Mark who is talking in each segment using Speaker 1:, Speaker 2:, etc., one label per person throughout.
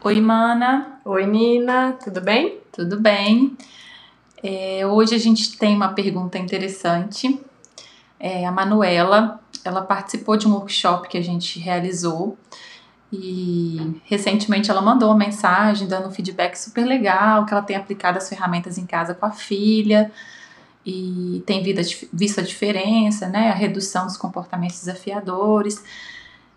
Speaker 1: Oi, Mana,
Speaker 2: Oi, Nina, tudo bem?
Speaker 1: tudo bem? É, hoje a gente tem uma pergunta interessante. É, a Manuela, ela participou de um workshop que a gente realizou e recentemente ela mandou uma mensagem dando um feedback super legal, que ela tem aplicado as ferramentas em casa com a filha e tem visto a diferença, né, a redução dos comportamentos desafiadores.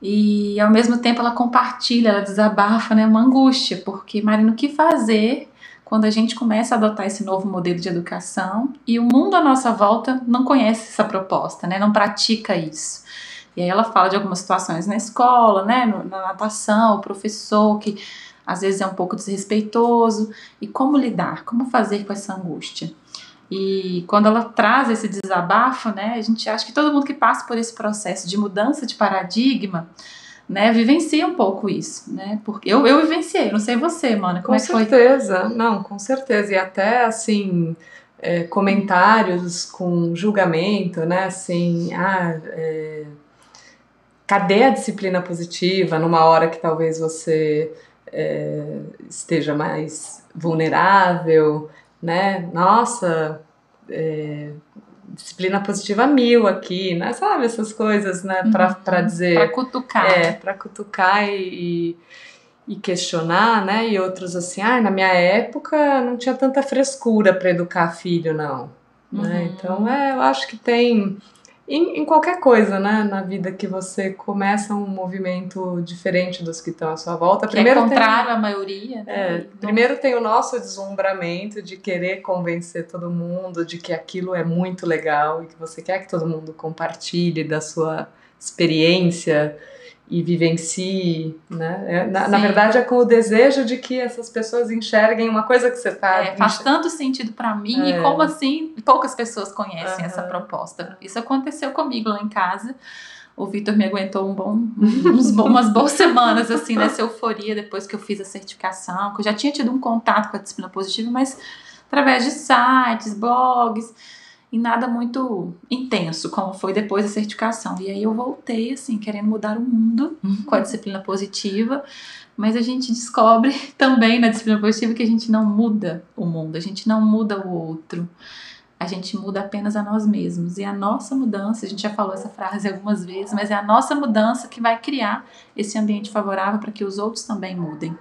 Speaker 1: E ao mesmo tempo ela compartilha, ela desabafa, né, uma angústia, porque Marina, o que fazer quando a gente começa a adotar esse novo modelo de educação e o mundo à nossa volta não conhece essa proposta, né, não pratica isso. E aí ela fala de algumas situações na escola, né, na natação, o professor que às vezes é um pouco desrespeitoso. E como lidar, como fazer com essa angústia. E quando ela traz esse desabafo, né, a gente acha que todo mundo que passa por esse processo de mudança de paradigma, né, vivencia um pouco isso, né? Porque eu, eu vivenciei, não sei você, mano, como
Speaker 2: com
Speaker 1: é que foi?
Speaker 2: certeza, não, com certeza. E até assim, é, comentários com julgamento, né? Assim, ah, é, cadê a disciplina positiva numa hora que talvez você é, esteja mais vulnerável, né? Nossa, é, disciplina positiva mil aqui, né? Sabe essas coisas, né? Pra, pra dizer.
Speaker 1: Pra cutucar.
Speaker 2: É, para cutucar e, e questionar, né? E outros assim, ah, na minha época não tinha tanta frescura para educar filho, não. Né?
Speaker 1: Uhum.
Speaker 2: Então, é, eu acho que tem em, em qualquer coisa, né, na vida que você começa um movimento diferente dos que estão à sua volta.
Speaker 1: Que é
Speaker 2: tem-
Speaker 1: contrário à maioria, né?
Speaker 2: é, primeiro tem o nosso deslumbramento de querer convencer todo mundo de que aquilo é muito legal e que você quer que todo mundo compartilhe da sua experiência e vivencie, né? É, na, na verdade é com o desejo de que essas pessoas enxerguem uma coisa que você está
Speaker 1: É, faz tanto sentido pra mim
Speaker 2: É.
Speaker 1: e como assim poucas pessoas conhecem
Speaker 2: Aham.
Speaker 1: essa proposta. Isso aconteceu comigo lá em casa. O Vitor me aguentou um bom, uns bom- umas boas semanas assim nessa euforia depois que eu fiz a certificação, que eu já tinha tido um contato com a disciplina positiva, mas através de sites, blogs e nada muito intenso como foi depois da certificação. E aí eu voltei assim querendo mudar o mundo com a disciplina positiva, mas a gente descobre também na disciplina positiva que a gente não muda o mundo, a gente não muda o outro. A gente muda apenas a nós mesmos. E a nossa mudança, a gente já falou essa frase algumas vezes, mas é a nossa mudança que vai criar esse ambiente favorável para que os outros também mudem.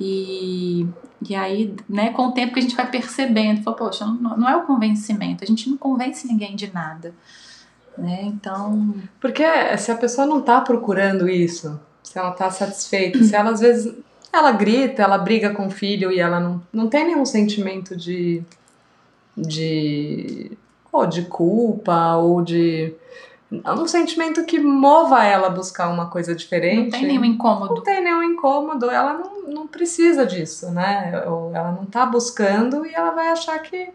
Speaker 1: E, e aí, né, com o tempo que a gente vai percebendo, fala, poxa, não, não é o convencimento, a gente não convence ninguém de nada. Né? Então,
Speaker 2: Porque se a pessoa não tá procurando isso, se ela tá satisfeita, se ela às vezes ela grita, ela briga com o filho e ela não, não tem nenhum sentimento de de ou de culpa ou de um sentimento que mova ela a buscar uma coisa diferente.
Speaker 1: não tem nenhum incômodo.
Speaker 2: não tem nenhum incômodo, ela não, não precisa disso, né? Ou ela não tá buscando e ela vai achar que,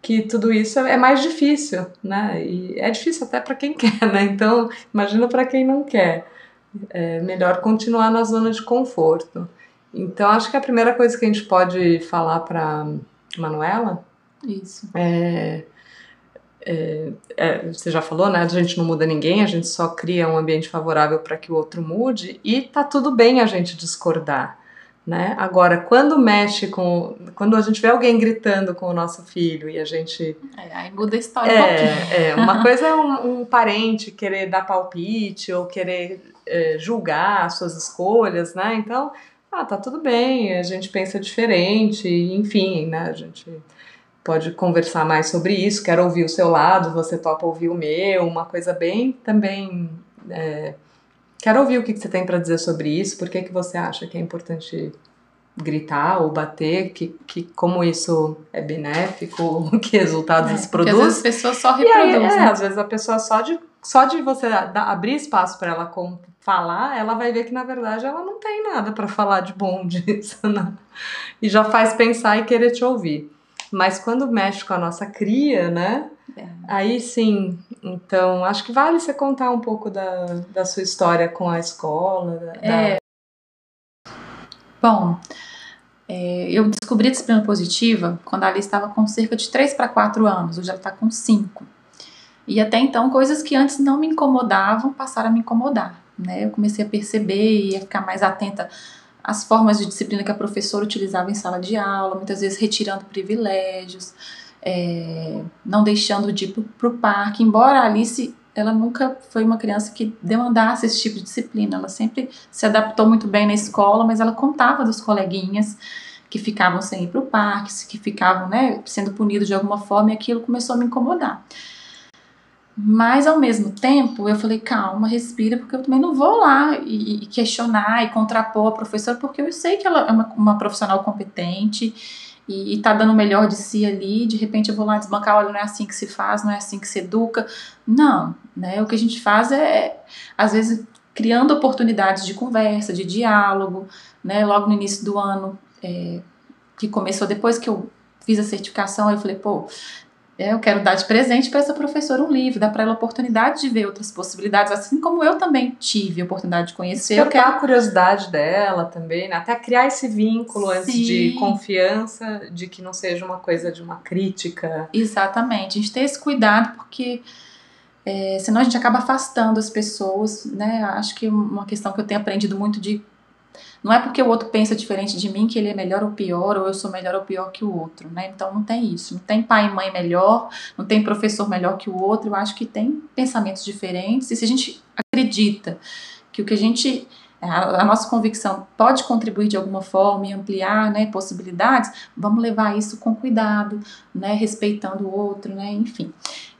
Speaker 2: que tudo isso é mais difícil, né? E é difícil até para quem quer, né? Então, imagina para quem não quer. É melhor continuar na zona de conforto. Então, acho que a primeira coisa que a gente pode falar para Manuela
Speaker 1: Isso.
Speaker 2: é, é, é, você já falou, né? A gente não muda ninguém, a gente só cria um ambiente favorável para que o outro mude e tá tudo bem a gente discordar, né? Agora, quando mexe com, quando a gente vê alguém gritando com o nosso filho e a gente
Speaker 1: É, aí muda a história um pouquinho.
Speaker 2: é, é, uma coisa é um, um parente querer dar palpite ou querer é, julgar as suas escolhas, né? Então, ah, tá tudo bem, a gente pensa diferente, enfim, né? A gente pode conversar mais sobre isso, quero ouvir o seu lado, você topa ouvir o meu, uma coisa bem também. é, quero ouvir o que que você tem para dizer sobre isso, por que, que você acha que é importante gritar ou bater, que, que como isso é benéfico, que resultados isso
Speaker 1: Porque às
Speaker 2: produz.
Speaker 1: vezes as pessoas só
Speaker 2: aí,
Speaker 1: reproduzem.
Speaker 2: é, às vezes a pessoa só de só de você abrir espaço para ela falar, ela vai ver que na verdade ela não tem nada para falar de bom disso, né? E já faz pensar e querer te ouvir. Mas quando mexe com a nossa cria, né? É. Aí sim. Então, acho que vale você contar um pouco da, da sua história com a escola. Da...
Speaker 1: É. Bom, é, eu descobri a disciplina positiva quando a Alice estava com cerca de 3 para 4 anos, hoje ela está com 5. E até então, coisas que antes não me incomodavam passaram a me incomodar. Né? Eu comecei a perceber e a ficar mais atenta às formas de disciplina que a professora utilizava em sala de aula, muitas vezes retirando privilégios, é, não deixando de ir para o parque. Embora a Alice ela nunca foi uma criança que demandasse esse tipo de disciplina. Ela sempre se adaptou muito bem na escola, mas ela contava dos coleguinhas que ficavam sem ir para o parque, que ficavam né, sendo punidos de alguma forma, e aquilo começou a me incomodar. Mas ao mesmo tempo eu falei, calma, respira, porque eu também não vou lá e, e questionar e contrapor a professora, porque eu sei que ela é uma, uma profissional competente e, está dando o melhor de si ali, de repente eu vou lá desbancar, olha, não é assim que se faz, não é assim que se educa. Não, né? O que a gente faz é, às vezes, criando oportunidades de conversa, de diálogo, né? Logo no início do ano, é, que começou depois que eu fiz a certificação, eu falei, pô, é, eu quero dar de presente para essa professora um livro, dar para ela a oportunidade de ver outras possibilidades, assim como eu também tive a oportunidade de conhecer.
Speaker 2: Despertar eu quero a curiosidade dela também, né? até criar esse vínculo Sim. antes de confiança, de que não seja uma coisa de uma crítica.
Speaker 1: Exatamente, a gente ter esse cuidado porque é, senão a gente acaba afastando as pessoas, né? Acho que uma questão que eu tenho aprendido muito de não é porque o outro pensa diferente de mim que ele é melhor ou pior, ou eu sou melhor ou pior que o outro, né? Então não tem isso. Não tem pai e mãe melhor, não tem professor melhor que o outro. Eu acho que tem pensamentos diferentes. E se a gente acredita que o que a gente a, nossa convicção pode contribuir de alguma forma e ampliar né, possibilidades, vamos levar isso com cuidado, né, respeitando o outro, né, enfim.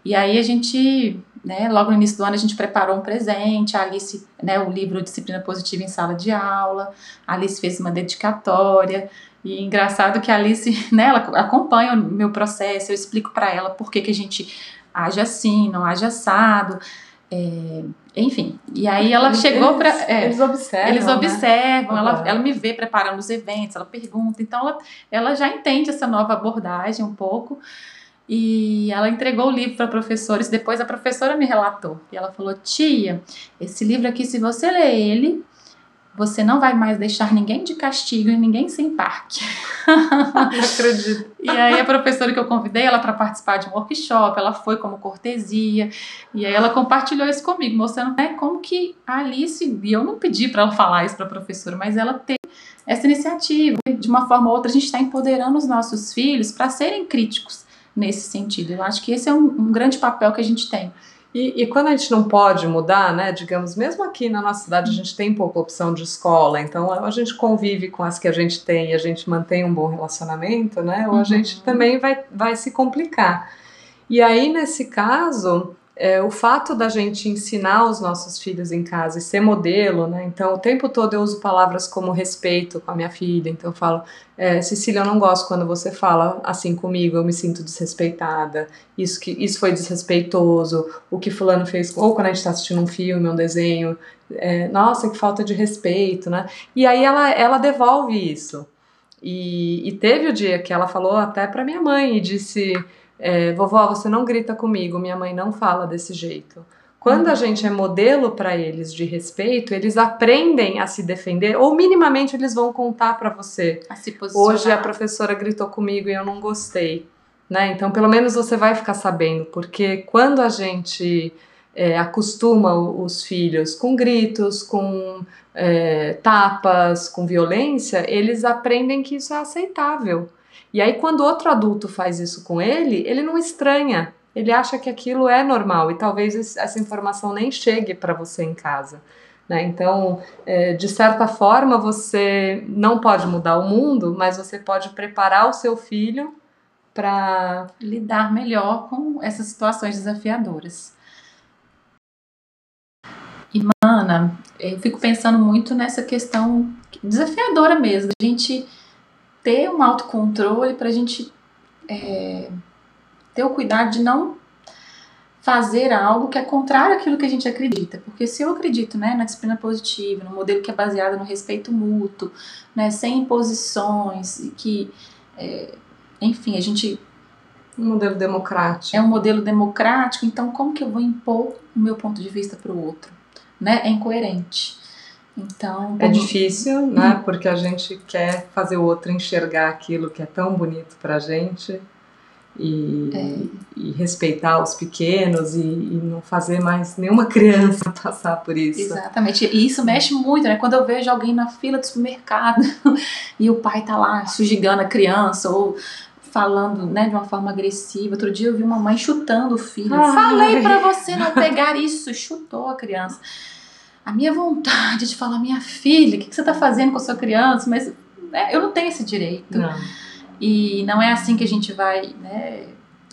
Speaker 1: E aí a gente né? Logo no início do ano a gente preparou um presente, a Alice, né, o livro Disciplina Positiva em Sala de Aula, a Alice fez uma dedicatória, e engraçado que a Alice, né, ela acompanha o meu processo, eu explico para ela por que, que a gente age assim, não age assado, é, enfim. E aí ela eles, chegou para.
Speaker 2: É, eles observam.
Speaker 1: Eles né? observam, né? ela, ela me vê preparando os eventos, ela pergunta. Então ela, ela já entende essa nova abordagem um pouco. E ela entregou o livro para professores. Depois a professora me relatou. E ela falou: Tia, esse livro aqui, se você ler ele, você não vai mais deixar ninguém de castigo e ninguém sem parque.
Speaker 2: Não acredito.
Speaker 1: e aí a professora que eu convidei ela para participar de um workshop, ela foi como cortesia. E aí ela compartilhou isso comigo, mostrando né, como que a Alice, e eu não pedi para ela falar isso para a professora, mas ela teve essa iniciativa. De uma forma ou outra, a gente está empoderando os nossos filhos para serem críticos nesse sentido. Eu acho que esse é um, um grande papel que a gente tem.
Speaker 2: E, e, quando a gente não pode mudar, né, digamos, mesmo aqui na nossa cidade a gente tem pouca opção de escola, então a gente convive com as que a gente tem e a gente mantém um bom relacionamento, né, ou a uhum. gente também vai, vai se complicar. E aí, nesse caso, é, o fato da gente ensinar os nossos filhos em casa e ser modelo, né? Então, o tempo todo eu uso palavras como respeito com a minha filha. Então, eu falo, é, Cecília, eu não gosto quando você fala assim comigo, eu me sinto desrespeitada. Isso, que, isso foi desrespeitoso. O que Fulano fez, ou quando a gente está assistindo um filme, um desenho, é, nossa, que falta de respeito, né? E aí ela, ela devolve isso. E, e teve o dia que ela falou até para minha mãe e disse é, vovó, você não grita comigo, minha mãe não fala desse jeito. Quando a gente é modelo para eles de respeito, eles aprendem a se defender, ou minimamente eles vão contar para você.
Speaker 1: A se posicionar.
Speaker 2: Hoje a professora gritou comigo e eu não gostei. Né? Então, pelo menos você vai ficar sabendo, porque quando a gente é, acostuma os filhos com gritos, com é, tapas, com violência, eles aprendem que isso é aceitável. E aí, quando outro adulto faz isso com ele, ele não estranha, ele acha que aquilo é normal e talvez essa informação nem chegue para você em casa. Né? Então, é, de certa forma, você não pode mudar o mundo, mas você pode preparar o seu filho para
Speaker 1: lidar melhor com essas situações desafiadoras. E, Mana, eu fico pensando muito nessa questão desafiadora mesmo. A gente ter um autocontrole para a gente é, ter o cuidado de não fazer algo que é contrário àquilo que a gente acredita. Porque se eu acredito né, na disciplina positiva, no modelo que é baseado no respeito mútuo, né, sem imposições, que, é, enfim, a gente.
Speaker 2: Um modelo democrático.
Speaker 1: É um modelo democrático, então como que eu vou impor o meu ponto de vista para o outro? Né? É incoerente. Então,
Speaker 2: é difícil, né? Porque a gente quer fazer o outro enxergar aquilo que é tão bonito pra gente e, é. e respeitar os pequenos e, e, não fazer mais nenhuma criança passar por isso.
Speaker 1: Exatamente. E isso mexe muito, né? Quando eu vejo alguém na fila do supermercado e o pai tá lá sujigando a criança ou falando, né, de uma forma agressiva. Outro dia eu vi uma mãe chutando o filho. Ai. Falei para você não pegar isso, chutou a criança a minha vontade de falar, minha filha, o que, que você está fazendo com a sua criança? Mas né, eu não tenho esse direito.
Speaker 2: Não.
Speaker 1: E não é assim que a gente vai né,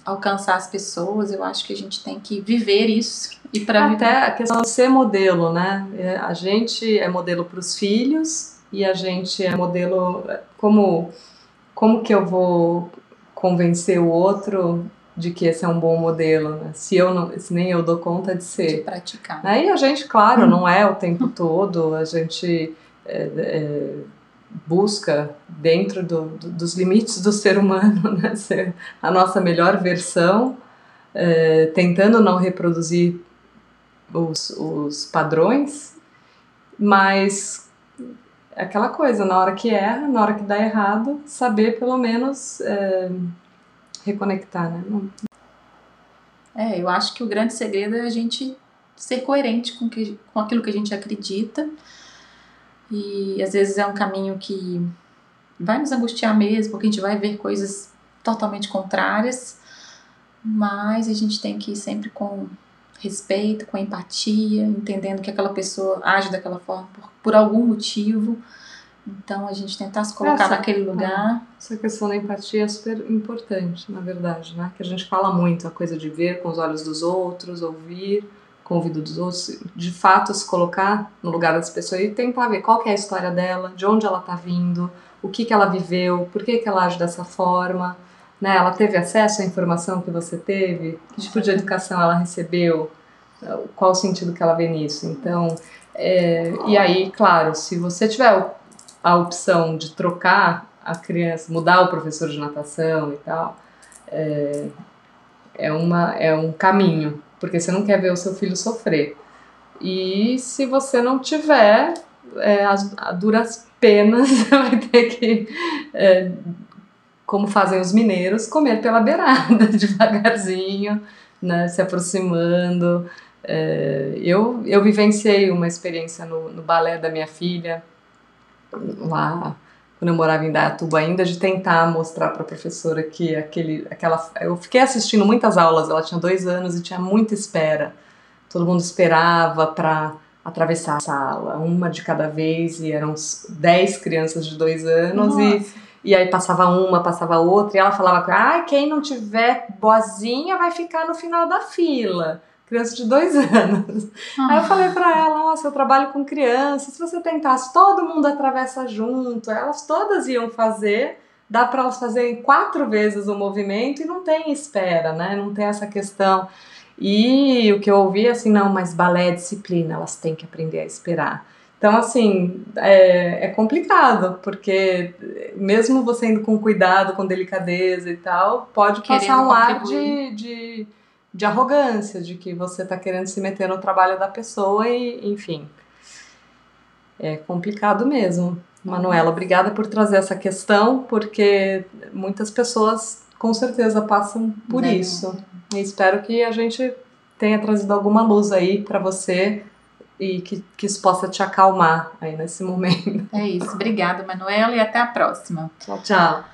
Speaker 1: alcançar as pessoas. Eu acho que a gente tem que viver isso. E
Speaker 2: para Até a questão de ser modelo, né? É, a gente é modelo para os filhos e a gente é modelo. Como, como que eu vou convencer o outro de que esse é um bom modelo, né? Se eu não, se nem eu dou conta de ser.
Speaker 1: De praticar.
Speaker 2: Aí a gente, claro, não é o tempo todo, a gente é, é, busca dentro do, do, dos limites do ser humano, né? Ser a nossa melhor versão, é, tentando não reproduzir os, os padrões, mas aquela coisa, na hora que erra, na hora que dá errado, saber pelo menos é, reconectar, né?
Speaker 1: É, eu acho que o grande segredo é a gente ser coerente com, que, com aquilo que a gente acredita. E às vezes é um caminho que vai nos angustiar mesmo, porque a gente vai ver coisas totalmente contrárias, mas a gente tem que ir sempre com respeito, com empatia, entendendo que aquela pessoa age daquela forma por, por algum motivo então, a gente tentar se colocar essa, naquele lugar.
Speaker 2: Essa questão da empatia é super importante, na verdade, né? Que a gente fala muito, a coisa de ver com os olhos dos outros, ouvir com o ouvido dos outros, de fato se colocar no lugar das pessoas e tentar ver qual é a história dela, de onde ela está vindo, o que, que ela viveu, por que, que ela age dessa forma, né? Ela teve acesso à informação que você teve, que tipo de educação ela recebeu, qual o sentido que ela vê nisso. Então, é, e aí, claro, se você tiver a opção de trocar a criança, mudar o professor de natação e tal, é, é, uma, é um caminho, porque você não quer ver o seu filho sofrer. E se você não tiver, é, a, a duras penas, você vai ter que, é, como fazem os mineiros, comer pela beirada, devagarzinho, né, se aproximando. É, eu, eu vivenciei uma experiência no, no balé da minha filha, lá quando eu morava em Dayatuba ainda de tentar mostrar para a professora que aquele aquela eu fiquei assistindo muitas aulas ela tinha dois anos e tinha muita espera. Todo mundo esperava para atravessar a sala uma de cada vez e eram dez crianças de dois anos e e aí passava uma, passava outra, e ela falava: ah, quem não tiver boazinha vai ficar no final da fila criança de dois anos. Ah. Aí eu falei para ela, nossa, eu trabalho com crianças, se você tentasse, todo mundo atravessa junto, elas todas iam fazer, dá para elas fazerem quatro vezes o movimento e não tem espera, né? Não tem essa questão. E o que eu ouvi assim, não, mas balé é disciplina, elas têm que aprender a esperar. Então, assim, é, é, complicado, porque mesmo você indo com cuidado, com delicadeza e tal, pode Querendo passar um ar de, de de arrogância, de que você está querendo se meter no trabalho da pessoa e, enfim. É complicado mesmo. Manuela, obrigada por trazer essa questão, porque muitas pessoas com certeza passam por é. isso. E espero que a gente tenha trazido alguma luz aí para você e que, que isso possa te acalmar aí nesse momento.
Speaker 1: É isso. Obrigada, Manuela, e até a próxima.
Speaker 2: Tchau, tchau.